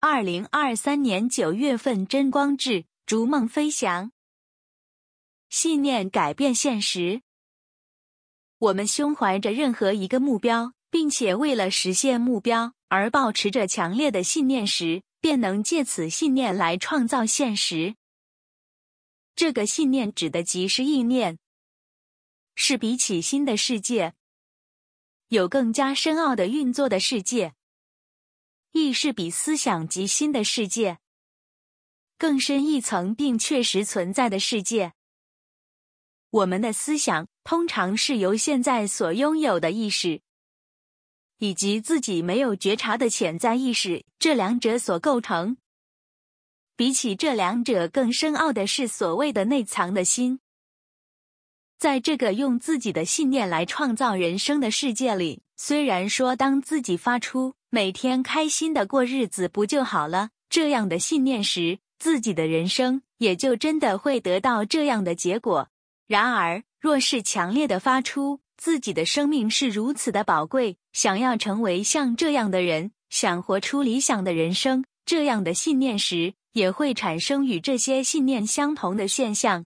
二零二三年九月份，真光志，逐梦飞翔。信念改变现实。我们胸怀着任何一个目标，并且为了实现目标而保持着强烈的信念时，便能借此信念来创造现实。这个信念指的即是意念，是比起新的世界，有更加深奥的运作的世界。意识比思想及心的世界更深一层并确实存在的世界。我们的思想通常是由现在所拥有的意识，以及自己没有觉察的潜在意识这两者所构成。比起这两者更深奥的是所谓的内藏的心。在这个用自己的信念来创造人生的世界里，虽然说当自己发出每天开心的过日子不就好了这样的信念时，自己的人生也就真的会得到这样的结果。然而，若是强烈的发出自己的生命是如此的宝贵，想要成为像这样的人，想活出理想的人生这样的信念时，也会产生与这些信念相同的现象。